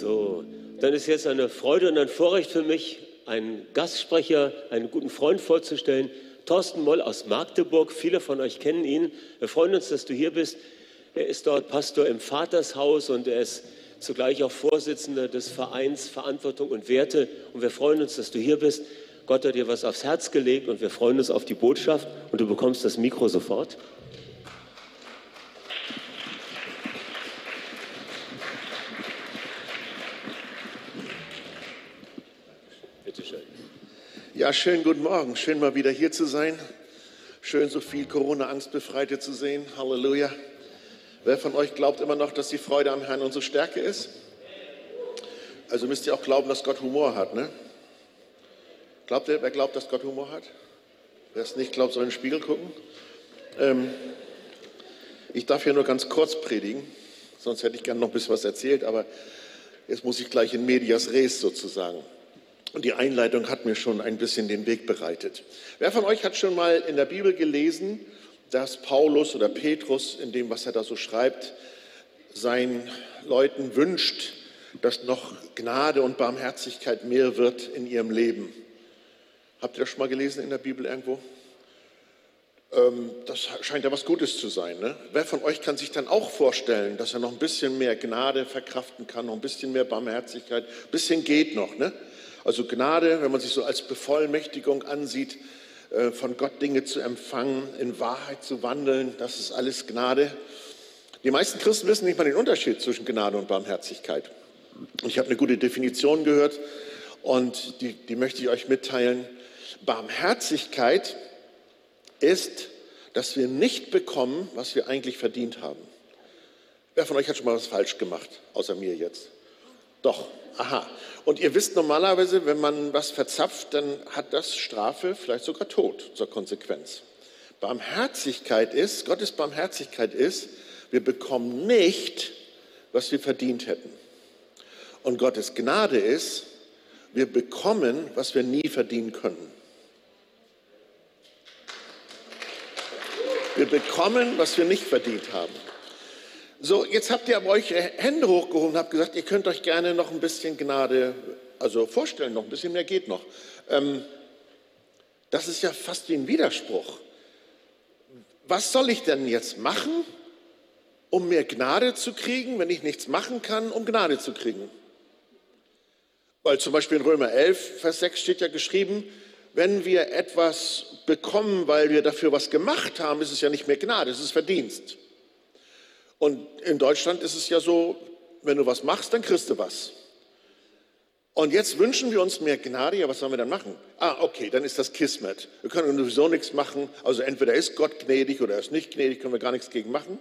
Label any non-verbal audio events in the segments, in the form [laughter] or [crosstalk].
So, dann ist jetzt eine Freude und ein Vorrecht für mich, einen Gastsprecher, einen guten Freund vorzustellen. Thorsten Moll aus Magdeburg. Viele von euch kennen ihn. Wir freuen uns, dass du hier bist. Er ist dort Pastor im Vatershaus und er ist zugleich auch Vorsitzender des Vereins Verantwortung und Werte. Und wir freuen uns, dass du hier bist. Gott hat dir was aufs Herz gelegt und wir freuen uns auf die Botschaft und du bekommst das Mikro sofort. Ja, schönen guten Morgen. Schön mal wieder hier zu sein. Schön, so viel Corona-Angstbefreite zu sehen. Halleluja. Wer von euch glaubt immer noch, dass die Freude am Herrn unsere Stärke ist? Also müsst ihr auch glauben, dass Gott Humor hat, ne? Glaubt ihr, wer glaubt, dass Gott Humor hat? Wer es nicht glaubt, soll in den Spiegel gucken. Ähm, ich darf hier nur ganz kurz predigen, sonst hätte ich gerne noch ein bisschen was erzählt, aber jetzt muss ich gleich in medias res sozusagen. Und die Einleitung hat mir schon ein bisschen den Weg bereitet. Wer von euch hat schon mal in der Bibel gelesen, dass Paulus oder Petrus in dem, was er da so schreibt, seinen Leuten wünscht, dass noch Gnade und Barmherzigkeit mehr wird in ihrem Leben? Habt ihr das schon mal gelesen in der Bibel irgendwo? Ähm, das scheint ja was Gutes zu sein. Ne? Wer von euch kann sich dann auch vorstellen, dass er noch ein bisschen mehr Gnade verkraften kann, noch ein bisschen mehr Barmherzigkeit? Ein bisschen geht noch. Ne? Also Gnade, wenn man sich so als Bevollmächtigung ansieht, äh, von Gott Dinge zu empfangen, in Wahrheit zu wandeln, das ist alles Gnade. Die meisten Christen wissen nicht mal den Unterschied zwischen Gnade und Barmherzigkeit. Ich habe eine gute Definition gehört und die, die möchte ich euch mitteilen. Barmherzigkeit ist, dass wir nicht bekommen, was wir eigentlich verdient haben. Wer von euch hat schon mal was falsch gemacht, außer mir jetzt? Doch, aha. Und ihr wisst normalerweise, wenn man was verzapft, dann hat das Strafe, vielleicht sogar Tod zur Konsequenz. Barmherzigkeit ist, Gottes Barmherzigkeit ist, wir bekommen nicht, was wir verdient hätten. Und Gottes Gnade ist, wir bekommen, was wir nie verdienen können. Wir bekommen, was wir nicht verdient haben. So, jetzt habt ihr aber euch Hände hochgehoben und habt gesagt, ihr könnt euch gerne noch ein bisschen Gnade, also vorstellen, noch ein bisschen mehr geht noch. Ähm, das ist ja fast wie ein Widerspruch. Was soll ich denn jetzt machen, um mehr Gnade zu kriegen, wenn ich nichts machen kann, um Gnade zu kriegen? Weil zum Beispiel in Römer 11, Vers 6 steht ja geschrieben, wenn wir etwas bekommen, weil wir dafür was gemacht haben, ist es ja nicht mehr Gnade, es ist Verdienst. Und in Deutschland ist es ja so, wenn du was machst, dann kriegst du was. Und jetzt wünschen wir uns mehr Gnade. Ja, was sollen wir dann machen? Ah, okay, dann ist das Kismet. Wir können sowieso nichts machen. Also entweder ist Gott gnädig oder er ist nicht gnädig, können wir gar nichts gegen machen.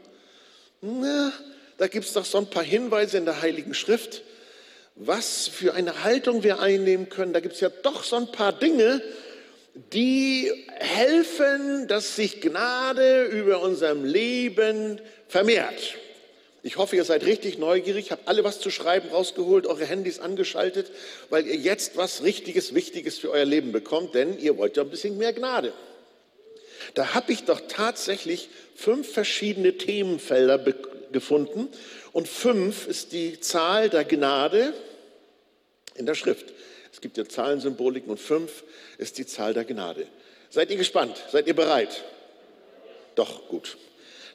Na, da gibt es doch so ein paar Hinweise in der Heiligen Schrift, was für eine Haltung wir einnehmen können. Da gibt es ja doch so ein paar Dinge, die helfen, dass sich Gnade über unserem Leben vermehrt. Ich hoffe, ihr seid richtig neugierig, habt alle was zu schreiben rausgeholt, eure Handys angeschaltet, weil ihr jetzt was Richtiges, Wichtiges für euer Leben bekommt, denn ihr wollt ja ein bisschen mehr Gnade. Da habe ich doch tatsächlich fünf verschiedene Themenfelder gefunden und fünf ist die Zahl der Gnade in der Schrift. Es gibt ja Zahlensymboliken und fünf ist die Zahl der Gnade. Seid ihr gespannt? Seid ihr bereit? Doch, gut.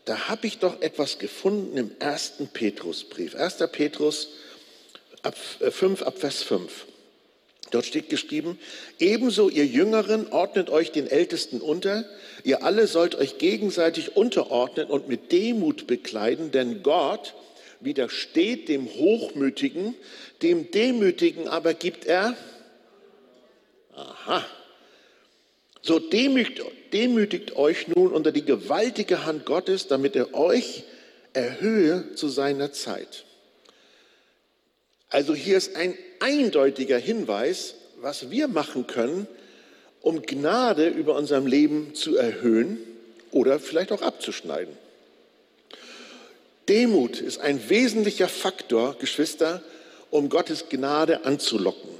Da habe ich doch etwas gefunden im ersten Petrusbrief. 1. Petrus ab 5 äh, ab Vers 5. Dort steht geschrieben, ebenso ihr Jüngeren ordnet euch den Ältesten unter, ihr alle sollt euch gegenseitig unterordnen und mit Demut bekleiden, denn Gott widersteht dem Hochmütigen, dem Demütigen aber gibt er Aha. So demütigt, demütigt euch nun unter die gewaltige Hand Gottes, damit er euch erhöhe zu seiner Zeit. Also hier ist ein eindeutiger Hinweis, was wir machen können, um Gnade über unserem Leben zu erhöhen oder vielleicht auch abzuschneiden. Demut ist ein wesentlicher Faktor, Geschwister, um Gottes Gnade anzulocken.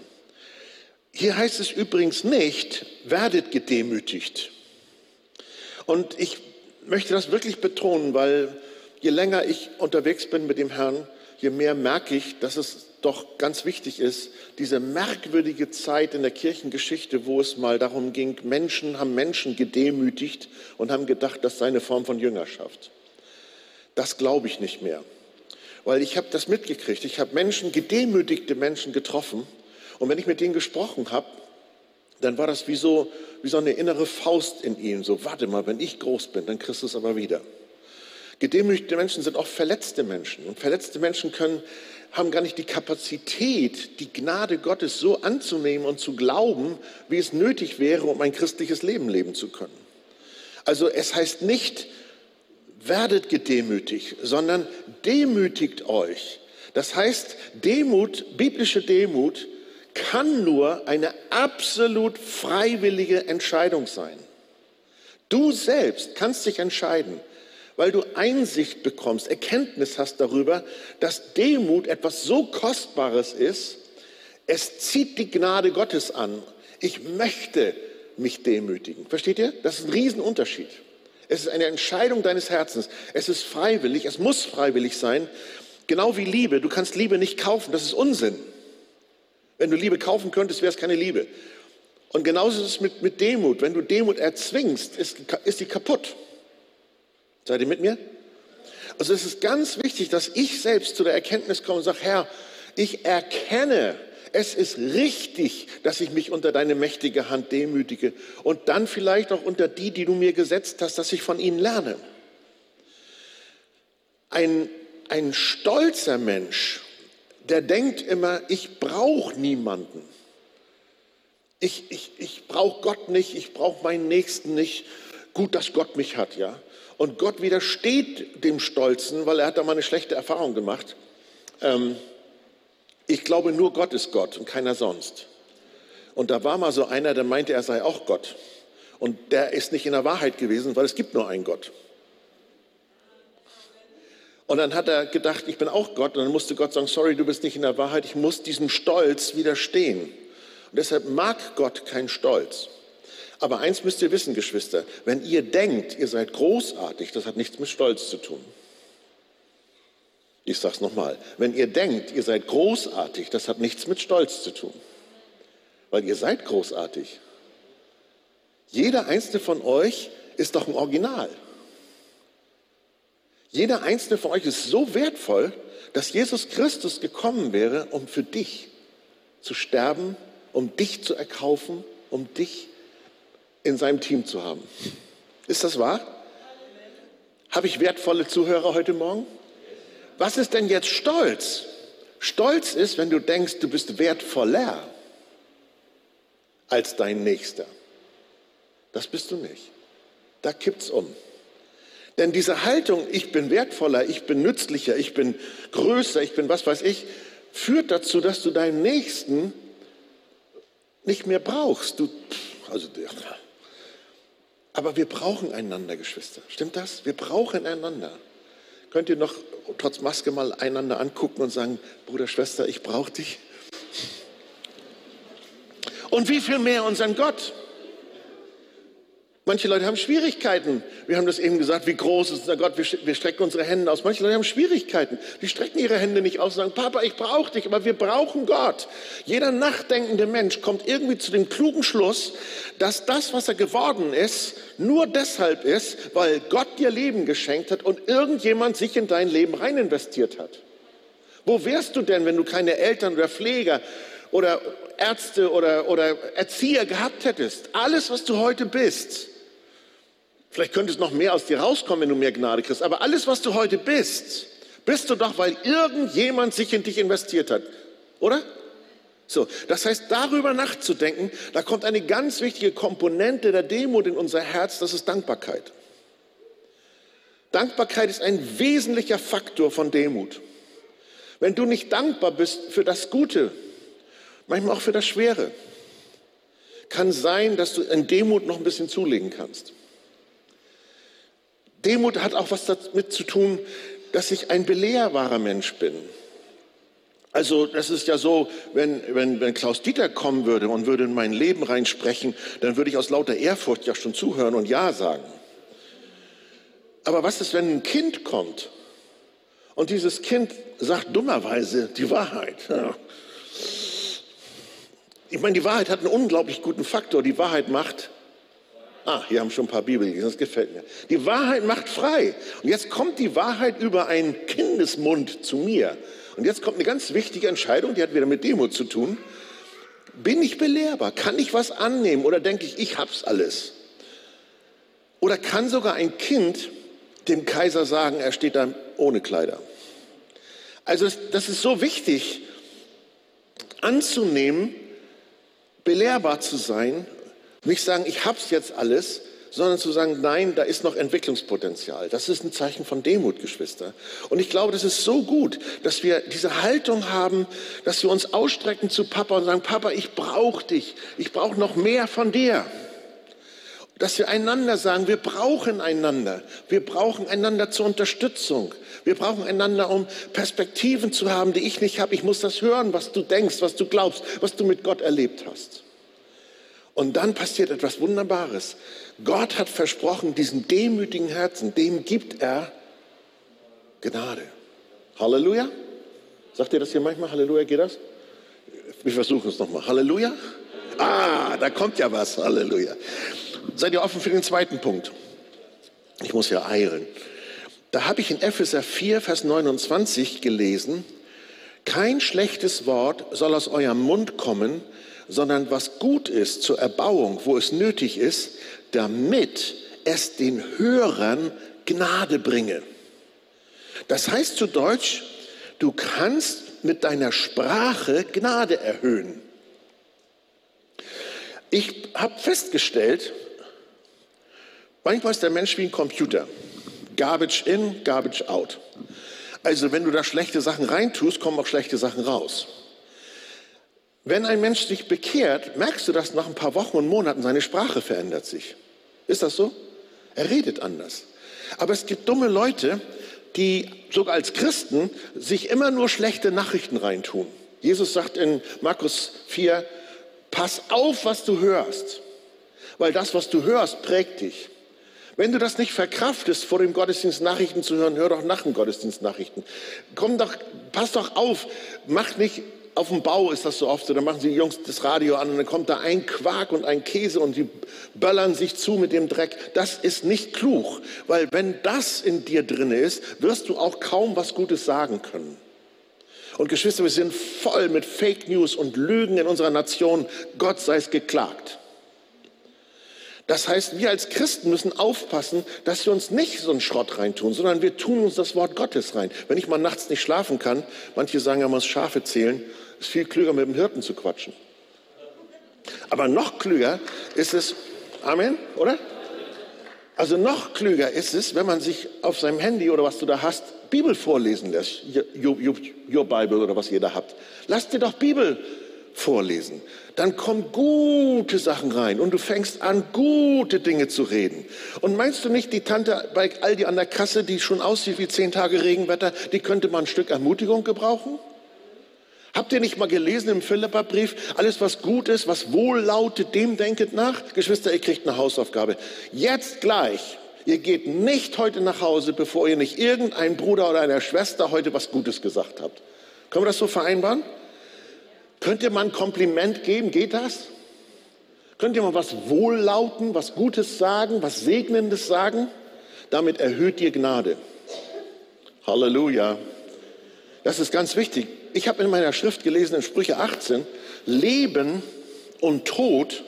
Hier heißt es übrigens nicht, werdet gedemütigt. Und ich möchte das wirklich betonen, weil je länger ich unterwegs bin mit dem Herrn, je mehr merke ich, dass es doch ganz wichtig ist, diese merkwürdige Zeit in der Kirchengeschichte, wo es mal darum ging, Menschen haben Menschen gedemütigt und haben gedacht, das sei eine Form von Jüngerschaft. Das glaube ich nicht mehr. Weil ich habe das mitgekriegt. Ich habe Menschen, gedemütigte Menschen getroffen. Und wenn ich mit denen gesprochen habe, dann war das wie so, wie so eine innere Faust in ihnen. So, warte mal, wenn ich groß bin, dann kriegst du es aber wieder. Gedemütigte Menschen sind auch verletzte Menschen. Und verletzte Menschen können, haben gar nicht die Kapazität, die Gnade Gottes so anzunehmen und zu glauben, wie es nötig wäre, um ein christliches Leben leben zu können. Also es heißt nicht, werdet gedemütigt, sondern demütigt euch. Das heißt, Demut, biblische Demut, kann nur eine absolut freiwillige Entscheidung sein. Du selbst kannst dich entscheiden, weil du Einsicht bekommst, Erkenntnis hast darüber, dass Demut etwas so Kostbares ist, es zieht die Gnade Gottes an. Ich möchte mich demütigen. Versteht ihr? Das ist ein Riesenunterschied. Es ist eine Entscheidung deines Herzens. Es ist freiwillig, es muss freiwillig sein. Genau wie Liebe. Du kannst Liebe nicht kaufen, das ist Unsinn. Wenn du Liebe kaufen könntest, wäre es keine Liebe. Und genauso ist es mit, mit Demut. Wenn du Demut erzwingst, ist, ist die kaputt. Seid ihr mit mir? Also es ist ganz wichtig, dass ich selbst zu der Erkenntnis komme und sage, Herr, ich erkenne, es ist richtig, dass ich mich unter deine mächtige Hand demütige und dann vielleicht auch unter die, die du mir gesetzt hast, dass ich von ihnen lerne. Ein, ein stolzer Mensch, der denkt immer, ich brauche niemanden. Ich, ich, ich brauche Gott nicht, ich brauche meinen Nächsten nicht. Gut, dass Gott mich hat, ja. Und Gott widersteht dem Stolzen, weil er hat da mal eine schlechte Erfahrung gemacht. Ähm, ich glaube, nur Gott ist Gott und keiner sonst. Und da war mal so einer, der meinte, er sei auch Gott. Und der ist nicht in der Wahrheit gewesen, weil es gibt nur einen Gott. Und dann hat er gedacht, ich bin auch Gott. Und dann musste Gott sagen, sorry, du bist nicht in der Wahrheit. Ich muss diesem Stolz widerstehen. Und deshalb mag Gott keinen Stolz. Aber eins müsst ihr wissen, Geschwister, wenn ihr denkt, ihr seid großartig, das hat nichts mit Stolz zu tun. Ich sage es nochmal, wenn ihr denkt, ihr seid großartig, das hat nichts mit Stolz zu tun, weil ihr seid großartig. Jeder einzelne von euch ist doch ein Original. Jeder einzelne von euch ist so wertvoll, dass Jesus Christus gekommen wäre, um für dich zu sterben, um dich zu erkaufen, um dich in seinem Team zu haben. Ist das wahr? Habe ich wertvolle Zuhörer heute Morgen? Was ist denn jetzt Stolz? Stolz ist, wenn du denkst, du bist wertvoller als dein Nächster. Das bist du nicht. Da kippt's um. Denn diese Haltung, ich bin wertvoller, ich bin nützlicher, ich bin größer, ich bin was weiß ich, führt dazu, dass du deinen Nächsten nicht mehr brauchst. Du, also aber wir brauchen einander, Geschwister. Stimmt das? Wir brauchen einander. Könnt ihr noch trotz Maske mal einander angucken und sagen, Bruder, Schwester, ich brauche dich? Und wie viel mehr unseren Gott? Manche Leute haben Schwierigkeiten. Wir haben das eben gesagt, wie groß ist unser Gott. Wir, strecken unsere Hände aus. Manche Leute haben Schwierigkeiten. Die strecken ihre Hände nicht aus und sagen, Papa, ich brauche dich, aber wir brauchen Gott. Jeder nachdenkende Mensch kommt irgendwie zu dem klugen Schluss, dass das, was er geworden ist, nur deshalb ist, weil Gott dir Leben geschenkt hat und irgendjemand sich in dein Leben rein investiert hat. Wo wärst du denn, wenn du keine Eltern oder Pfleger oder Ärzte oder, oder Erzieher gehabt hättest? Alles, was du heute bist, Vielleicht könnte es noch mehr aus dir rauskommen, wenn du mehr Gnade kriegst. Aber alles, was du heute bist, bist du doch, weil irgendjemand sich in dich investiert hat. Oder? So, das heißt, darüber nachzudenken, da kommt eine ganz wichtige Komponente der Demut in unser Herz, das ist Dankbarkeit. Dankbarkeit ist ein wesentlicher Faktor von Demut. Wenn du nicht dankbar bist für das Gute, manchmal auch für das Schwere, kann sein, dass du in Demut noch ein bisschen zulegen kannst. Demut hat auch was damit zu tun, dass ich ein belehrbarer Mensch bin. Also das ist ja so, wenn, wenn, wenn Klaus Dieter kommen würde und würde in mein Leben reinsprechen, dann würde ich aus lauter Ehrfurcht ja schon zuhören und Ja sagen. Aber was ist, wenn ein Kind kommt Und dieses Kind sagt dummerweise die Wahrheit. Ja. Ich meine, die Wahrheit hat einen unglaublich guten Faktor. Die Wahrheit macht Ah, hier haben schon ein paar Bibel das gefällt mir. Die Wahrheit macht frei. Und jetzt kommt die Wahrheit über einen Kindesmund zu mir. Und jetzt kommt eine ganz wichtige Entscheidung, die hat wieder mit Demo zu tun. Bin ich belehrbar? Kann ich was annehmen? Oder denke ich, ich hab's alles? Oder kann sogar ein Kind dem Kaiser sagen, er steht da ohne Kleider? Also das ist so wichtig anzunehmen, belehrbar zu sein nicht sagen, ich hab's jetzt alles, sondern zu sagen, nein, da ist noch Entwicklungspotenzial. Das ist ein Zeichen von Demut, Geschwister. Und ich glaube, das ist so gut, dass wir diese Haltung haben, dass wir uns ausstrecken zu Papa und sagen, Papa, ich brauche dich, ich brauche noch mehr von dir. Dass wir einander sagen, wir brauchen einander, wir brauchen einander zur Unterstützung, wir brauchen einander, um Perspektiven zu haben, die ich nicht habe. Ich muss das hören, was du denkst, was du glaubst, was du mit Gott erlebt hast. Und dann passiert etwas Wunderbares. Gott hat versprochen, diesem demütigen Herzen, dem gibt er Gnade. Halleluja. Sagt ihr das hier manchmal? Halleluja, geht das? Wir versuchen es nochmal. Halleluja. Ah, da kommt ja was. Halleluja. Seid ihr offen für den zweiten Punkt? Ich muss ja eilen. Da habe ich in Epheser 4, Vers 29 gelesen, kein schlechtes Wort soll aus eurem Mund kommen, sondern was gut ist zur Erbauung, wo es nötig ist, damit es den Hörern Gnade bringe. Das heißt zu Deutsch, du kannst mit deiner Sprache Gnade erhöhen. Ich habe festgestellt, manchmal ist der Mensch wie ein Computer. Garbage in, garbage out. Also wenn du da schlechte Sachen reintust, kommen auch schlechte Sachen raus. Wenn ein Mensch sich bekehrt, merkst du, dass nach ein paar Wochen und Monaten seine Sprache verändert sich. Ist das so? Er redet anders. Aber es gibt dumme Leute, die sogar als Christen sich immer nur schlechte Nachrichten reintun. Jesus sagt in Markus 4, pass auf, was du hörst, weil das, was du hörst, prägt dich. Wenn du das nicht verkraftest, vor dem Gottesdienst Nachrichten zu hören, hör doch nach dem Gottesdienst Nachrichten. Komm doch, pass doch auf, mach nicht auf dem Bau ist das so oft so, da machen die Jungs das Radio an und dann kommt da ein Quark und ein Käse und die böllern sich zu mit dem Dreck. Das ist nicht klug, weil wenn das in dir drin ist, wirst du auch kaum was Gutes sagen können. Und Geschwister, wir sind voll mit Fake News und Lügen in unserer Nation. Gott sei es geklagt. Das heißt, wir als Christen müssen aufpassen, dass wir uns nicht so einen Schrott reintun, sondern wir tun uns das Wort Gottes rein. Wenn ich mal nachts nicht schlafen kann, manche sagen, man muss Schafe zählen, ist viel klüger, mit dem Hirten zu quatschen. Aber noch klüger ist es, Amen, oder? Also noch klüger ist es, wenn man sich auf seinem Handy oder was du da hast, Bibel vorlesen lässt. Your, your, your Bible oder was ihr da habt. Lass dir doch Bibel vorlesen. Dann kommen gute Sachen rein und du fängst an, gute Dinge zu reden. Und meinst du nicht, die Tante bei Aldi an der Kasse, die schon aussieht wie zehn Tage Regenwetter, die könnte mal ein Stück Ermutigung gebrauchen? Habt ihr nicht mal gelesen im Philipperbrief, alles was gut ist, was wohl lautet, dem denket nach? Geschwister, ihr kriegt eine Hausaufgabe. Jetzt gleich. Ihr geht nicht heute nach Hause, bevor ihr nicht irgendein Bruder oder einer Schwester heute was Gutes gesagt habt. Können wir das so vereinbaren? Könnt ihr mal ein Kompliment geben? Geht das? Könnt ihr mal was Wohllauten, was Gutes sagen, was Segnendes sagen? Damit erhöht ihr Gnade. Halleluja. Das ist ganz wichtig ich habe in meiner Schrift gelesen, in Sprüche 18, Leben und Tod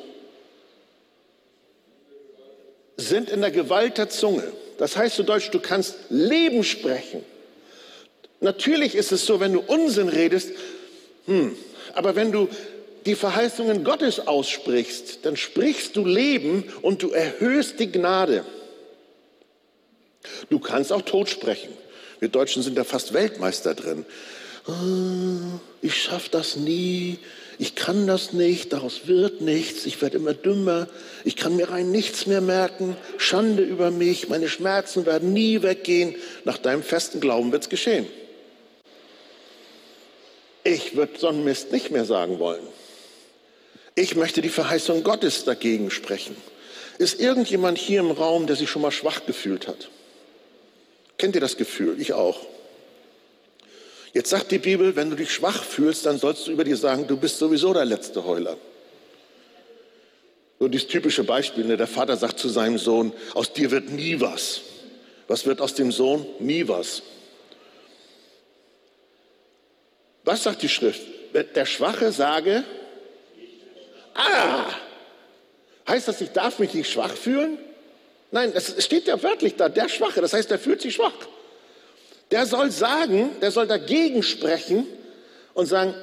sind in der Gewalt der Zunge. Das heißt zu Deutsch, du kannst Leben sprechen. Natürlich ist es so, wenn du Unsinn redest, hm, aber wenn du die Verheißungen Gottes aussprichst, dann sprichst du Leben und du erhöhst die Gnade. Du kannst auch Tod sprechen. Wir Deutschen sind da fast Weltmeister drin. Ah, ich schaffe das nie, ich kann das nicht, daraus wird nichts, ich werde immer dümmer, ich kann mir rein nichts mehr merken, Schande über mich, meine Schmerzen werden nie weggehen. Nach deinem festen Glauben wird es geschehen. Ich würde so einen Mist nicht mehr sagen wollen. Ich möchte die Verheißung Gottes dagegen sprechen. Ist irgendjemand hier im Raum, der sich schon mal schwach gefühlt hat? Kennt ihr das Gefühl? Ich auch. Jetzt sagt die Bibel, wenn du dich schwach fühlst, dann sollst du über dir sagen, du bist sowieso der letzte Heuler. So dieses typische Beispiel, ne? der Vater sagt zu seinem Sohn, aus dir wird nie was. Was wird aus dem Sohn? Nie was. Was sagt die Schrift? Der Schwache sage, ah, heißt das, ich darf mich nicht schwach fühlen? Nein, es steht ja wörtlich da, der Schwache, das heißt, der fühlt sich schwach. Der soll sagen, der soll dagegen sprechen und sagen,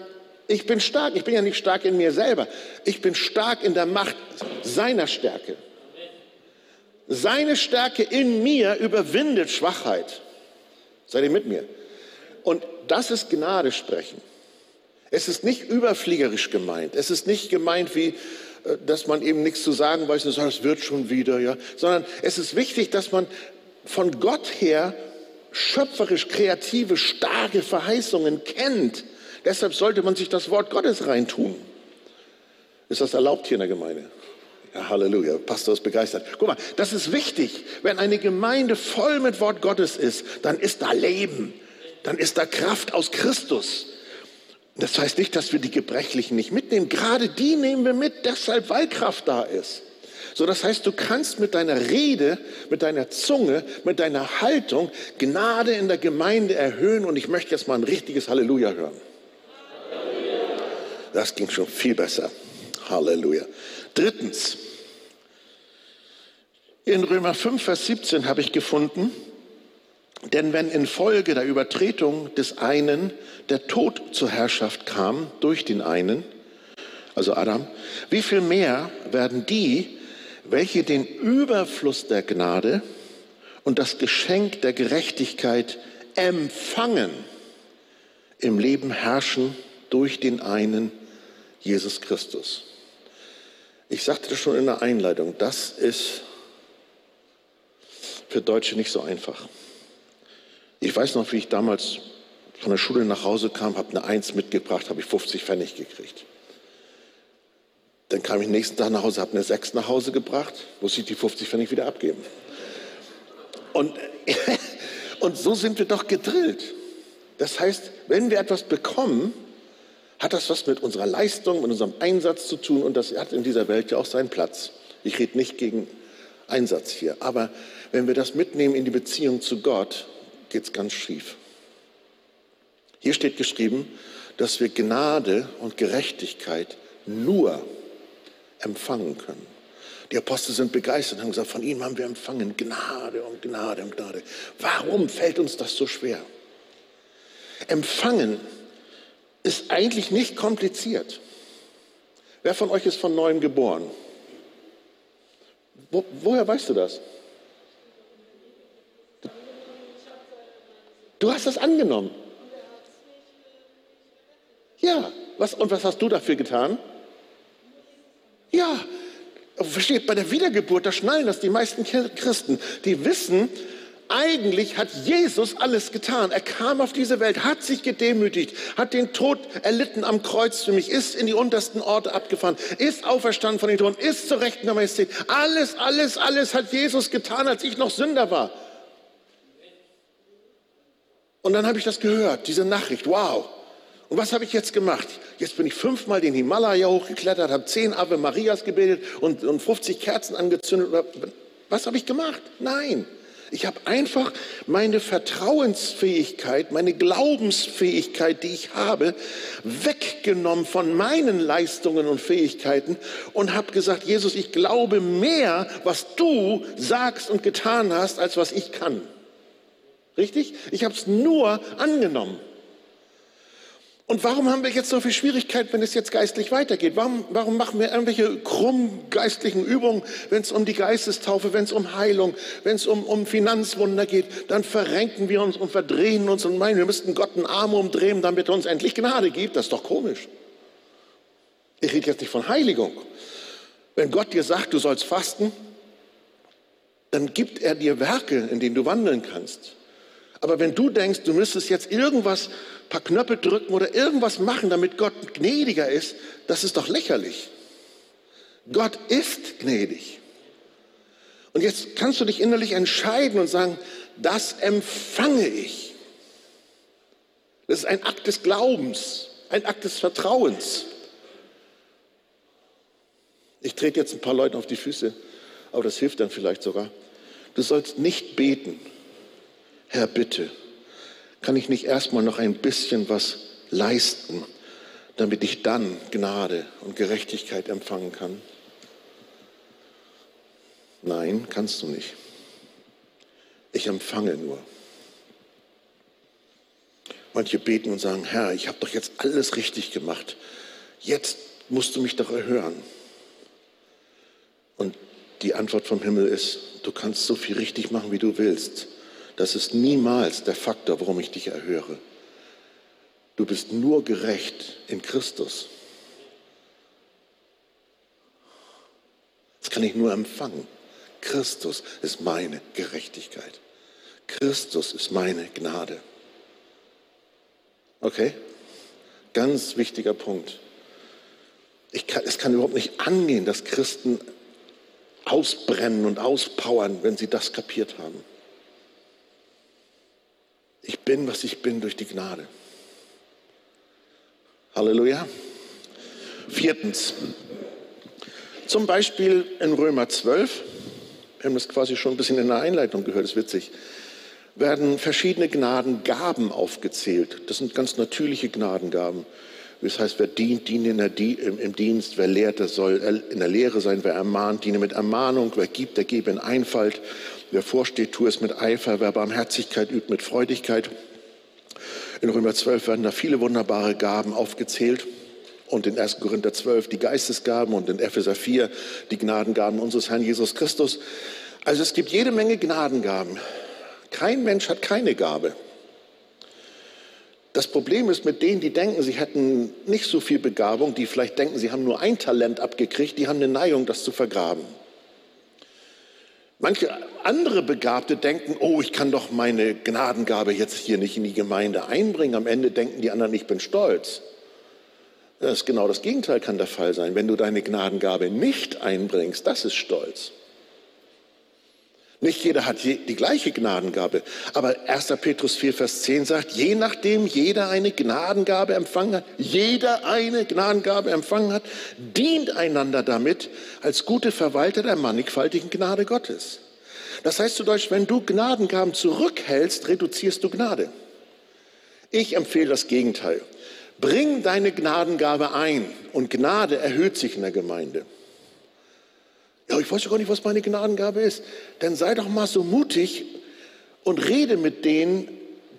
ich bin stark, ich bin ja nicht stark in mir selber, ich bin stark in der Macht seiner Stärke. Seine Stärke in mir überwindet Schwachheit. Seid ihr mit mir? Und das ist Gnade sprechen. Es ist nicht überfliegerisch gemeint. Es ist nicht gemeint wie, äh, dass man eben nichts zu sagen weiß und sagt, es wird schon wieder, ja. Sondern es ist wichtig, dass man von Gott her schöpferisch kreative, starke Verheißungen kennt. Deshalb sollte man sich das Wort Gottes reintun. Ist das erlaubt hier in der Gemeinde? Ja, Halleluja, Pastor ist begeistert. Guck mal, das ist wichtig. Wenn eine Gemeinde voll mit Wort Gottes ist, dann ist da Leben, dann ist da Kraft aus Christus. Das heißt nicht, dass wir die Gebrechlichen nicht mitnehmen. Gerade die nehmen wir mit, deshalb, weil Kraft da ist. So, das heißt, du kannst mit deiner Rede, mit deiner Zunge, mit deiner Haltung Gnade in der Gemeinde erhöhen. Und ich möchte jetzt mal ein richtiges Halleluja hören. Das ging schon viel besser. Halleluja. Drittens, in Römer 5, Vers 17 habe ich gefunden, denn wenn infolge der Übertretung des einen der Tod zur Herrschaft kam durch den einen, also Adam, wie viel mehr werden die, welche den Überfluss der Gnade und das Geschenk der Gerechtigkeit empfangen, im Leben herrschen durch den einen Jesus Christus. Ich sagte das schon in der Einleitung, das ist für Deutsche nicht so einfach. Ich weiß noch, wie ich damals von der Schule nach Hause kam, habe eine Eins mitgebracht, habe ich 50 Pfennig gekriegt. Dann kam ich nächsten Tag nach Hause, habe eine Sechs nach Hause gebracht, musste ich die 50 Pfennig wieder abgeben. Und, [laughs] und so sind wir doch gedrillt. Das heißt, wenn wir etwas bekommen, hat das was mit unserer Leistung, mit unserem Einsatz zu tun und das hat in dieser Welt ja auch seinen Platz. Ich rede nicht gegen Einsatz hier, aber wenn wir das mitnehmen in die Beziehung zu Gott, geht es ganz schief. Hier steht geschrieben, dass wir Gnade und Gerechtigkeit nur empfangen können. Die Apostel sind begeistert und haben gesagt, von ihm haben wir empfangen Gnade und Gnade und Gnade. Warum fällt uns das so schwer? Empfangen ist eigentlich nicht kompliziert. Wer von euch ist von neuem geboren? Wo, woher weißt du das? Du hast das angenommen. Ja, was, und was hast du dafür getan? Ja, versteht, bei der Wiedergeburt, da schnallen das die meisten Christen. Die wissen, eigentlich hat Jesus alles getan. Er kam auf diese Welt, hat sich gedemütigt, hat den Tod erlitten am Kreuz für mich, ist in die untersten Orte abgefahren, ist auferstanden von den Toten, ist zur Rechten der Majestät. Alles, alles, alles hat Jesus getan, als ich noch Sünder war. Und dann habe ich das gehört, diese Nachricht. Wow. Und was habe ich jetzt gemacht? Jetzt bin ich fünfmal den Himalaya hochgeklettert, habe zehn Ave Marias gebildet und, und 50 Kerzen angezündet. Was habe ich gemacht? Nein. Ich habe einfach meine Vertrauensfähigkeit, meine Glaubensfähigkeit, die ich habe, weggenommen von meinen Leistungen und Fähigkeiten und habe gesagt, Jesus, ich glaube mehr, was du sagst und getan hast, als was ich kann. Richtig? Ich habe es nur angenommen. Und warum haben wir jetzt so viel Schwierigkeit, wenn es jetzt geistlich weitergeht? Warum, warum machen wir irgendwelche krumm geistlichen Übungen, wenn es um die Geistestaufe, wenn es um Heilung, wenn es um, um Finanzwunder geht? Dann verrenken wir uns und verdrehen uns und meinen, wir müssten Gott einen Arm umdrehen, damit er uns endlich Gnade gibt. Das ist doch komisch. Ich rede jetzt nicht von Heiligung. Wenn Gott dir sagt, du sollst fasten, dann gibt er dir Werke, in denen du wandeln kannst. Aber wenn du denkst, du müsstest jetzt irgendwas, paar Knöpfe drücken oder irgendwas machen, damit Gott gnädiger ist, das ist doch lächerlich. Gott ist gnädig. Und jetzt kannst du dich innerlich entscheiden und sagen, das empfange ich. Das ist ein Akt des Glaubens, ein Akt des Vertrauens. Ich trete jetzt ein paar Leuten auf die Füße, aber das hilft dann vielleicht sogar. Du sollst nicht beten, Herr, bitte, kann ich nicht erstmal noch ein bisschen was leisten, damit ich dann Gnade und Gerechtigkeit empfangen kann? Nein, kannst du nicht. Ich empfange nur. Manche beten und sagen, Herr, ich habe doch jetzt alles richtig gemacht. Jetzt musst du mich doch erhören. Und die Antwort vom Himmel ist, du kannst so viel richtig machen, wie du willst. Das ist niemals der Faktor, warum ich dich erhöre. Du bist nur gerecht in Christus. Das kann ich nur empfangen. Christus ist meine Gerechtigkeit. Christus ist meine Gnade. Okay? Ganz wichtiger Punkt. Kann, es kann überhaupt nicht angehen, dass Christen ausbrennen und auspowern, wenn sie das kapiert haben. Bin, was ich bin durch die Gnade. Halleluja. Viertens. Zum Beispiel in Römer 12, wir haben das quasi schon ein bisschen in der Einleitung gehört, ist witzig werden verschiedene Gnadengaben aufgezählt. Das sind ganz natürliche Gnadengaben. Das heißt, wer dient, diene im Dienst, wer lehrt, der soll in der Lehre sein, wer ermahnt, diene mit Ermahnung, wer gibt, der gebe in Einfalt, wer vorsteht, tue es mit Eifer, wer Barmherzigkeit übt, mit Freudigkeit. In Römer 12 werden da viele wunderbare Gaben aufgezählt und in 1. Korinther 12 die Geistesgaben und in Epheser 4 die Gnadengaben unseres Herrn Jesus Christus. Also es gibt jede Menge Gnadengaben. Kein Mensch hat keine Gabe. Das Problem ist mit denen, die denken, sie hätten nicht so viel Begabung, die vielleicht denken, sie haben nur ein Talent abgekriegt, die haben eine Neigung, das zu vergraben. Manche andere Begabte denken, oh, ich kann doch meine Gnadengabe jetzt hier nicht in die Gemeinde einbringen. Am Ende denken die anderen, ich bin stolz. Das ist genau das Gegenteil kann der Fall sein. Wenn du deine Gnadengabe nicht einbringst, das ist Stolz. Nicht jeder hat die gleiche Gnadengabe. Aber 1. Petrus 4, Vers 10 sagt, je nachdem jeder eine Gnadengabe empfangen hat, jeder eine Gnadengabe empfangen hat, dient einander damit als gute Verwalter der mannigfaltigen Gnade Gottes. Das heißt zu Deutsch, wenn du Gnadengaben zurückhältst, reduzierst du Gnade. Ich empfehle das Gegenteil. Bring deine Gnadengabe ein und Gnade erhöht sich in der Gemeinde. Ja, ich weiß ja gar nicht, was meine Gnadengabe ist. Dann sei doch mal so mutig und rede mit denen,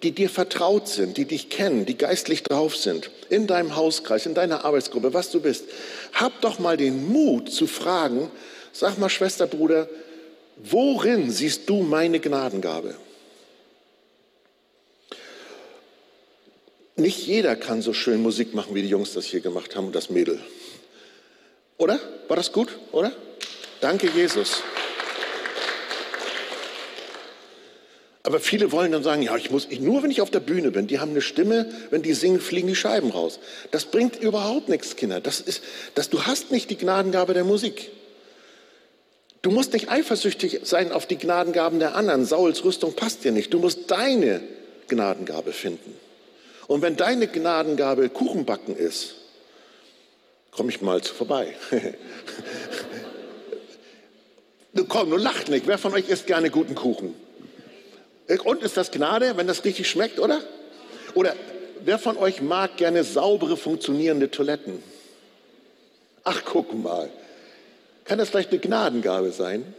die dir vertraut sind, die dich kennen, die geistlich drauf sind, in deinem Hauskreis, in deiner Arbeitsgruppe, was du bist. Hab doch mal den Mut zu fragen, sag mal, Schwester, Bruder, worin siehst du meine Gnadengabe? Nicht jeder kann so schön Musik machen, wie die Jungs das hier gemacht haben und das Mädel. Oder? War das gut, oder? Danke, Jesus. Aber viele wollen dann sagen, ja, ich muss, ich, nur wenn ich auf der Bühne bin, die haben eine Stimme, wenn die singen, fliegen die Scheiben raus. Das bringt überhaupt nichts, Kinder. Das ist, das, du hast nicht die Gnadengabe der Musik. Du musst nicht eifersüchtig sein auf die Gnadengaben der anderen. Sauls Rüstung passt dir nicht. Du musst deine Gnadengabe finden. Und wenn deine Gnadengabe Kuchenbacken ist, komme ich mal vorbei. [laughs] Komm, nur lacht nicht. Wer von euch isst gerne guten Kuchen? Und ist das Gnade, wenn das richtig schmeckt, oder? Oder wer von euch mag gerne saubere, funktionierende Toiletten? Ach, guck mal. Kann das vielleicht eine Gnadengabe sein?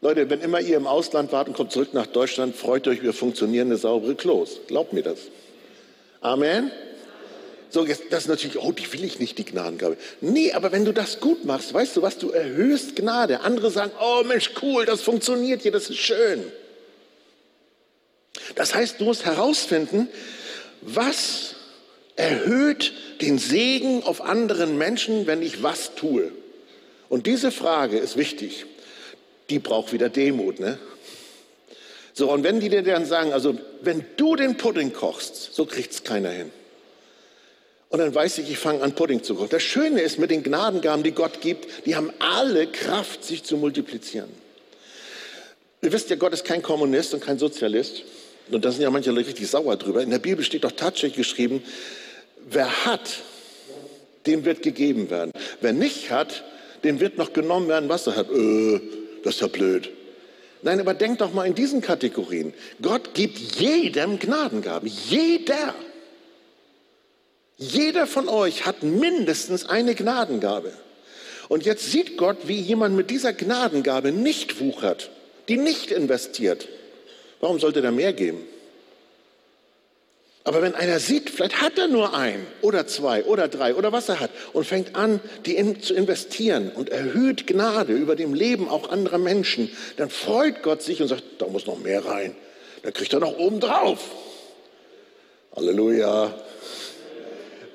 Leute, wenn immer ihr im Ausland wart und kommt zurück nach Deutschland, freut euch über funktionierende, saubere Klos. Glaubt mir das. Amen. So, jetzt, das ist natürlich, oh, die will ich nicht, die Gnadengabe. Nee, aber wenn du das gut machst, weißt du was, du erhöhst Gnade. Andere sagen, oh Mensch, cool, das funktioniert hier, das ist schön. Das heißt, du musst herausfinden, was erhöht den Segen auf anderen Menschen, wenn ich was tue. Und diese Frage ist wichtig. Die braucht wieder Demut, ne? So, und wenn die dir dann sagen, also, wenn du den Pudding kochst, so kriegt es keiner hin. Und dann weiß ich, ich fange an, Pudding zu kochen. Das Schöne ist, mit den Gnadengaben, die Gott gibt, die haben alle Kraft, sich zu multiplizieren. Ihr wisst ja, Gott ist kein Kommunist und kein Sozialist. Und da sind ja manche Leute richtig sauer drüber. In der Bibel steht doch tatsächlich geschrieben, wer hat, dem wird gegeben werden. Wer nicht hat, dem wird noch genommen werden, was er hat. Äh, das ist ja blöd. Nein, aber denk doch mal in diesen Kategorien. Gott gibt jedem Gnadengaben. Jeder. Jeder von euch hat mindestens eine Gnadengabe. Und jetzt sieht Gott, wie jemand mit dieser Gnadengabe nicht wuchert, die nicht investiert. Warum sollte er mehr geben? Aber wenn einer sieht, vielleicht hat er nur ein oder zwei oder drei oder was er hat und fängt an, die in, zu investieren und erhöht Gnade über dem Leben auch anderer Menschen, dann freut Gott sich und sagt, da muss noch mehr rein. Dann kriegt er noch oben drauf. Halleluja.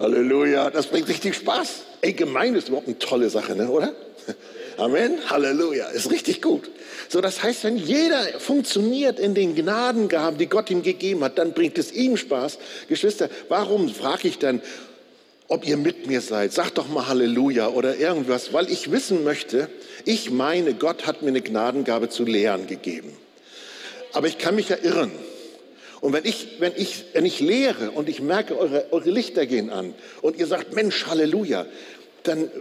Halleluja. Das bringt richtig Spaß. Ey, gemein ist überhaupt eine tolle Sache, ne, oder? [laughs] Amen. Halleluja. Ist richtig gut. So, das heißt, wenn jeder funktioniert in den Gnadengaben, die Gott ihm gegeben hat, dann bringt es ihm Spaß. Geschwister, warum frage ich dann, ob ihr mit mir seid? Sagt doch mal Halleluja oder irgendwas, weil ich wissen möchte, ich meine, Gott hat mir eine Gnadengabe zu lehren gegeben. Aber ich kann mich ja irren. Und wenn ich, wenn ich, wenn ich lehre und ich merke, eure, eure Lichter gehen an und ihr sagt, Mensch, Halleluja, dann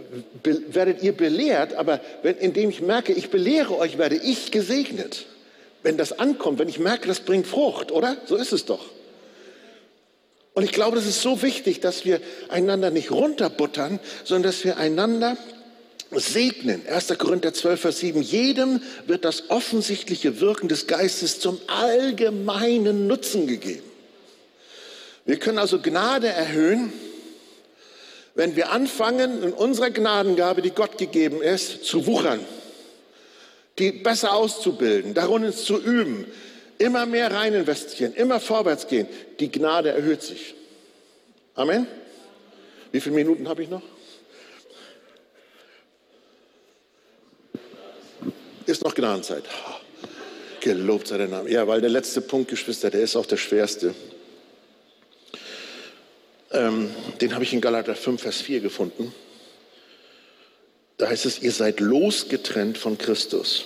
werdet ihr belehrt, aber wenn, indem ich merke, ich belehre euch, werde ich gesegnet. Wenn das ankommt, wenn ich merke, das bringt Frucht, oder? So ist es doch. Und ich glaube, das ist so wichtig, dass wir einander nicht runterbuttern, sondern dass wir einander segnen. 1. Korinther 12, Vers 7. Jedem wird das offensichtliche Wirken des Geistes zum allgemeinen Nutzen gegeben. Wir können also Gnade erhöhen, wenn wir anfangen, in unserer Gnadengabe, die Gott gegeben ist, zu wuchern, die besser auszubilden, darin zu üben, immer mehr rein investieren, immer vorwärts gehen, die Gnade erhöht sich. Amen. Wie viele Minuten habe ich noch? Ist noch Gnadenzeit. Gelobt sei der Name. Ja, weil der letzte Punkt, Geschwister, der ist auch der schwerste. Ähm, den habe ich in Galater 5, Vers 4 gefunden. Da heißt es, ihr seid losgetrennt von Christus,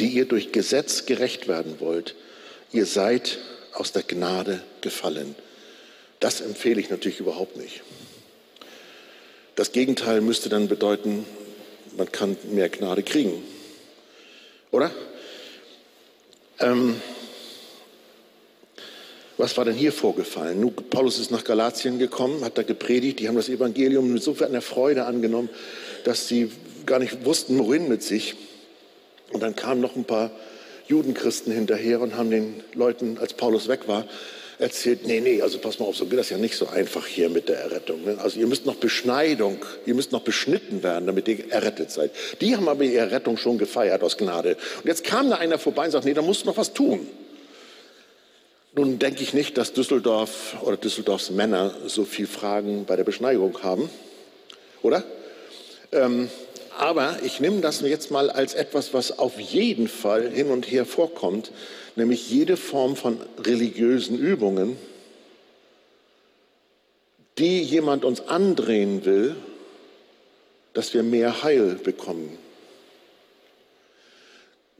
die ihr durch Gesetz gerecht werden wollt. Ihr seid aus der Gnade gefallen. Das empfehle ich natürlich überhaupt nicht. Das Gegenteil müsste dann bedeuten, man kann mehr Gnade kriegen. Oder? Ähm, was war denn hier vorgefallen? Nun, Paulus ist nach Galatien gekommen, hat da gepredigt, die haben das Evangelium mit so einer Freude angenommen, dass sie gar nicht wussten, wohin mit sich. Und dann kamen noch ein paar Judenchristen hinterher und haben den Leuten, als Paulus weg war, erzählt, nee, nee, also pass mal auf, so geht das ja nicht so einfach hier mit der Errettung. Ne? Also ihr müsst noch Beschneidung, ihr müsst noch beschnitten werden, damit ihr errettet seid. Die haben aber ihre Rettung schon gefeiert aus Gnade. Und jetzt kam da einer vorbei und sagt, nee, da musst du noch was tun. Nun denke ich nicht, dass Düsseldorf oder Düsseldorfs Männer so viel Fragen bei der Beschneigung haben, oder? Ähm, aber ich nehme das jetzt mal als etwas, was auf jeden Fall hin und her vorkommt, nämlich jede Form von religiösen Übungen, die jemand uns andrehen will, dass wir mehr Heil bekommen.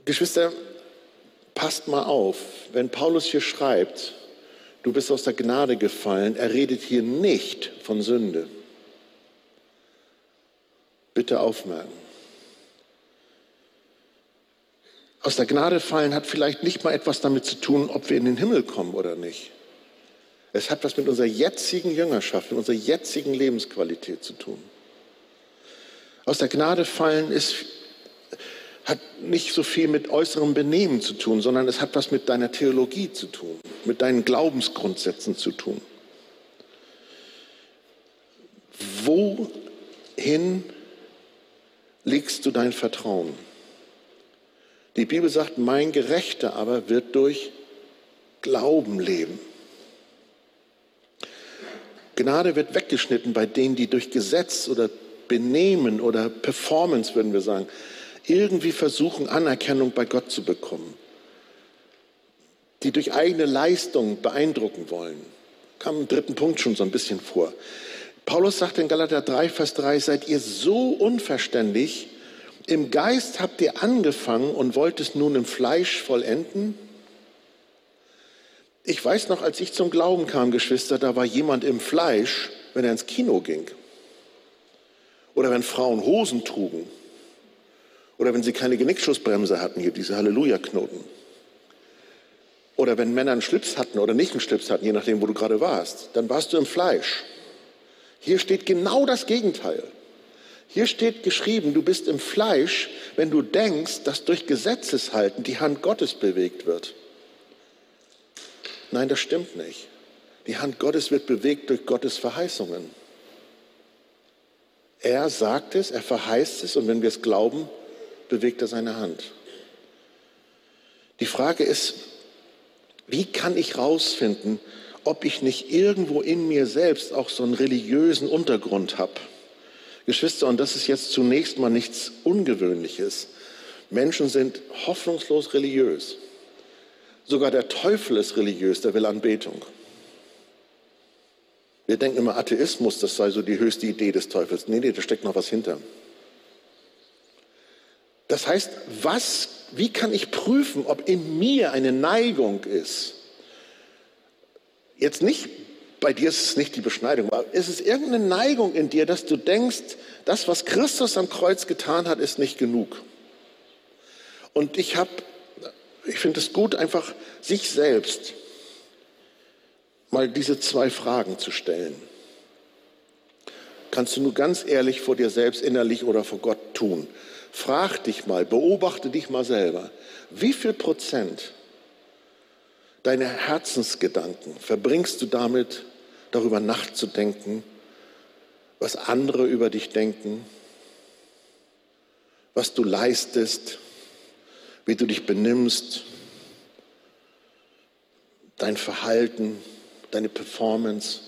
Geschwister, passt mal auf, wenn Paulus hier schreibt, du bist aus der Gnade gefallen, er redet hier nicht von Sünde. Bitte aufmerken. Aus der Gnade fallen hat vielleicht nicht mal etwas damit zu tun, ob wir in den Himmel kommen oder nicht. Es hat was mit unserer jetzigen Jüngerschaft, mit unserer jetzigen Lebensqualität zu tun. Aus der Gnade fallen ist hat nicht so viel mit äußerem Benehmen zu tun, sondern es hat was mit deiner Theologie zu tun, mit deinen Glaubensgrundsätzen zu tun. Wohin legst du dein Vertrauen? Die Bibel sagt, mein Gerechter aber wird durch Glauben leben. Gnade wird weggeschnitten bei denen, die durch Gesetz oder Benehmen oder Performance, würden wir sagen, irgendwie versuchen, Anerkennung bei Gott zu bekommen, die durch eigene Leistung beeindrucken wollen. Kam im dritten Punkt schon so ein bisschen vor. Paulus sagt in Galater 3, Vers 3, seid ihr so unverständlich, im Geist habt ihr angefangen und wollt es nun im Fleisch vollenden? Ich weiß noch, als ich zum Glauben kam, Geschwister, da war jemand im Fleisch, wenn er ins Kino ging. Oder wenn Frauen Hosen trugen. Oder wenn sie keine Genickschussbremse hatten, hier diese Halleluja-Knoten. Oder wenn Männer einen Schlips hatten oder nicht einen Schlips hatten, je nachdem, wo du gerade warst, dann warst du im Fleisch. Hier steht genau das Gegenteil. Hier steht geschrieben, du bist im Fleisch, wenn du denkst, dass durch Gesetzeshalten die Hand Gottes bewegt wird. Nein, das stimmt nicht. Die Hand Gottes wird bewegt durch Gottes Verheißungen. Er sagt es, er verheißt es und wenn wir es glauben, bewegt er seine Hand. Die Frage ist, wie kann ich herausfinden, ob ich nicht irgendwo in mir selbst auch so einen religiösen Untergrund habe? Geschwister, und das ist jetzt zunächst mal nichts Ungewöhnliches. Menschen sind hoffnungslos religiös. Sogar der Teufel ist religiös, der will Anbetung. Wir denken immer, Atheismus, das sei so die höchste Idee des Teufels. Nee, nee, da steckt noch was hinter. Das heißt, was, wie kann ich prüfen, ob in mir eine Neigung ist? Jetzt nicht, bei dir ist es nicht die Beschneidung, aber ist es irgendeine Neigung in dir, dass du denkst, das, was Christus am Kreuz getan hat, ist nicht genug? Und ich habe ich finde es gut, einfach sich selbst mal diese zwei Fragen zu stellen. Kannst du nur ganz ehrlich vor dir selbst innerlich oder vor Gott tun. Frag dich mal, beobachte dich mal selber. Wie viel Prozent deiner Herzensgedanken verbringst du damit, darüber nachzudenken, was andere über dich denken, was du leistest, wie du dich benimmst, dein Verhalten, deine Performance.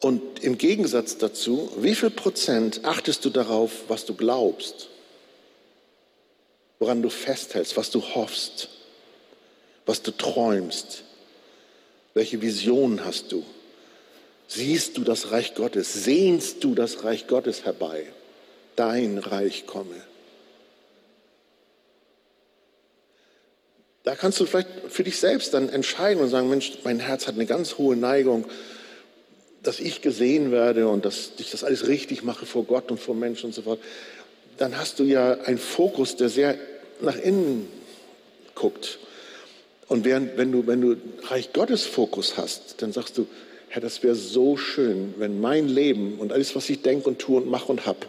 Und im Gegensatz dazu, wie viel Prozent achtest du darauf, was du glaubst, woran du festhältst, was du hoffst, was du träumst, welche Visionen hast du? Siehst du das Reich Gottes? Sehnst du das Reich Gottes herbei? Dein Reich komme. Da kannst du vielleicht für dich selbst dann entscheiden und sagen, Mensch, mein Herz hat eine ganz hohe Neigung, dass ich gesehen werde und dass ich das alles richtig mache vor Gott und vor Menschen und so fort. Dann hast du ja einen Fokus, der sehr nach innen guckt. Und während, wenn du, wenn du Reich Gottes Fokus hast, dann sagst du, Herr, das wäre so schön, wenn mein Leben und alles, was ich denke und tue und mache und habe,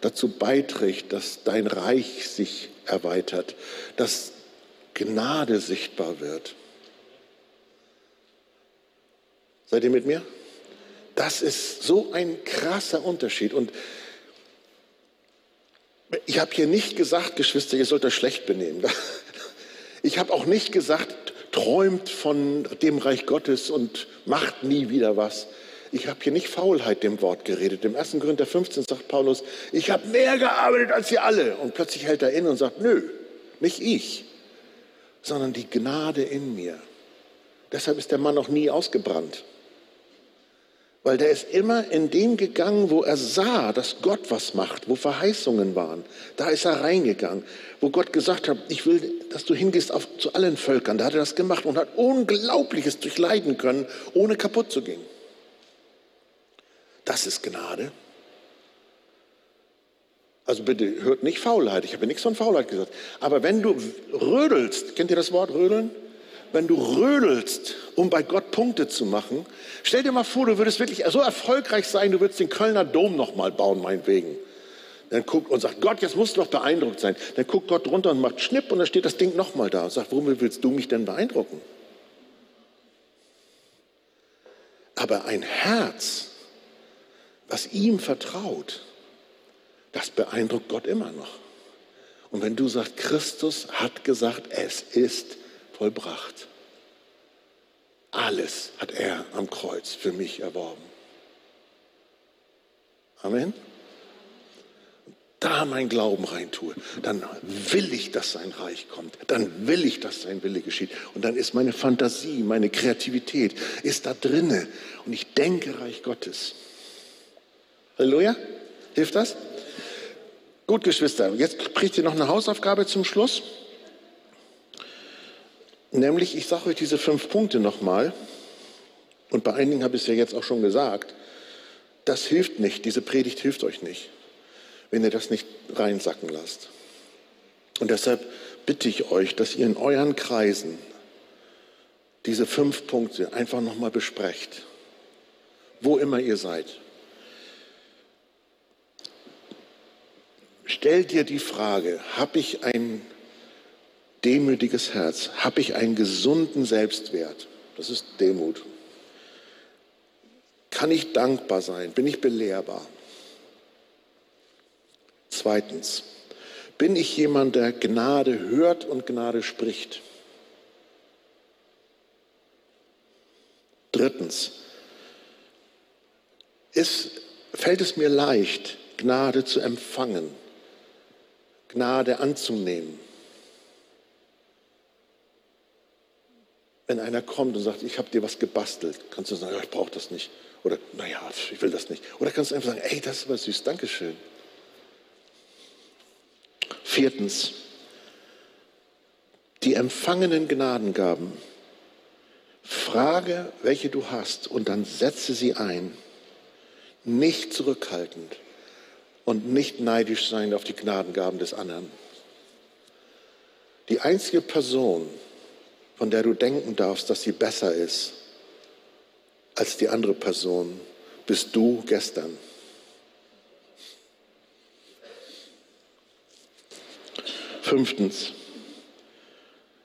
dazu beiträgt, dass dein Reich sich erweitert, dass Gnade sichtbar wird. Seid ihr mit mir? Das ist so ein krasser Unterschied. Und ich habe hier nicht gesagt, Geschwister, ihr sollt euch schlecht benehmen. [laughs] Ich habe auch nicht gesagt, träumt von dem Reich Gottes und macht nie wieder was. Ich habe hier nicht Faulheit dem Wort geredet. Im 1. Korinther 15 sagt Paulus, ich habe mehr gearbeitet als ihr alle. Und plötzlich hält er in und sagt, nö, nicht ich sondern die Gnade in mir. Deshalb ist der Mann noch nie ausgebrannt. Weil der ist immer in dem gegangen, wo er sah, dass Gott was macht, wo Verheißungen waren. Da ist er reingegangen, wo Gott gesagt hat, ich will, dass du hingehst auf, zu allen Völkern. Da hat er das gemacht und hat Unglaubliches durchleiden können, ohne kaputt zu gehen. Das ist Gnade. Also bitte hört nicht Faulheit, ich habe nichts von Faulheit gesagt. Aber wenn du rödelst, kennt ihr das Wort rödeln? Wenn du rödelst, um bei Gott Punkte zu machen, stell dir mal vor, du würdest wirklich so erfolgreich sein, du würdest den Kölner Dom nochmal bauen, meinetwegen. Dann guckt und sagt, Gott, jetzt musst du doch beeindruckt sein. Dann guckt Gott runter und macht Schnipp und dann steht das Ding nochmal da und sagt, warum willst du mich denn beeindrucken? Aber ein Herz, was ihm vertraut, das beeindruckt Gott immer noch. Und wenn du sagst, Christus hat gesagt, es ist vollbracht. Alles hat er am Kreuz für mich erworben. Amen. Da mein Glauben reintue, dann will ich, dass sein Reich kommt. Dann will ich, dass sein Wille geschieht. Und dann ist meine Fantasie, meine Kreativität ist da drinne. Und ich denke Reich Gottes. Halleluja? Hilft das? Gut, Geschwister, jetzt kriegt ihr noch eine Hausaufgabe zum Schluss. Nämlich, ich sage euch diese fünf Punkte nochmal, und bei einigen habe ich es ja jetzt auch schon gesagt, das hilft nicht, diese Predigt hilft euch nicht, wenn ihr das nicht reinsacken lasst. Und deshalb bitte ich euch, dass ihr in euren Kreisen diese fünf Punkte einfach nochmal besprecht, wo immer ihr seid. Stell dir die Frage, habe ich ein demütiges Herz? Habe ich einen gesunden Selbstwert? Das ist Demut. Kann ich dankbar sein? Bin ich belehrbar? Zweitens, bin ich jemand, der Gnade hört und Gnade spricht? Drittens, ist, fällt es mir leicht, Gnade zu empfangen, Gnade anzunehmen? Wenn einer kommt und sagt, ich habe dir was gebastelt, kannst du sagen, ja, ich brauche das nicht. Oder, naja, ich will das nicht. Oder kannst du einfach sagen, ey, das ist aber süß, Dankeschön. Viertens, die empfangenen Gnadengaben. Frage, welche du hast, und dann setze sie ein. Nicht zurückhaltend und nicht neidisch sein auf die Gnadengaben des anderen. Die einzige Person, von der du denken darfst, dass sie besser ist als die andere Person, bist du gestern. Fünftens,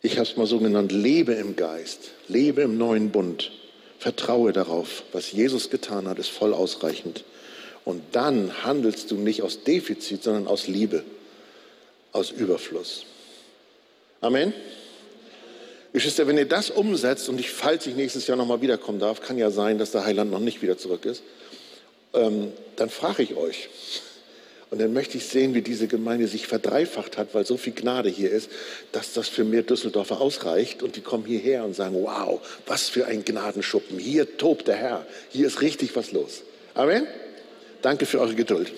ich habe es mal so genannt, lebe im Geist, lebe im neuen Bund, vertraue darauf, was Jesus getan hat, ist voll ausreichend. Und dann handelst du nicht aus Defizit, sondern aus Liebe, aus Überfluss. Amen. Geschwister, wenn ihr das umsetzt und ich, falls ich nächstes Jahr nochmal wiederkommen darf, kann ja sein, dass der Heiland noch nicht wieder zurück ist, ähm, dann frage ich euch. Und dann möchte ich sehen, wie diese Gemeinde sich verdreifacht hat, weil so viel Gnade hier ist, dass das für mehr Düsseldorfer ausreicht. Und die kommen hierher und sagen, wow, was für ein Gnadenschuppen. Hier tobt der Herr. Hier ist richtig was los. Amen. Danke für eure Geduld.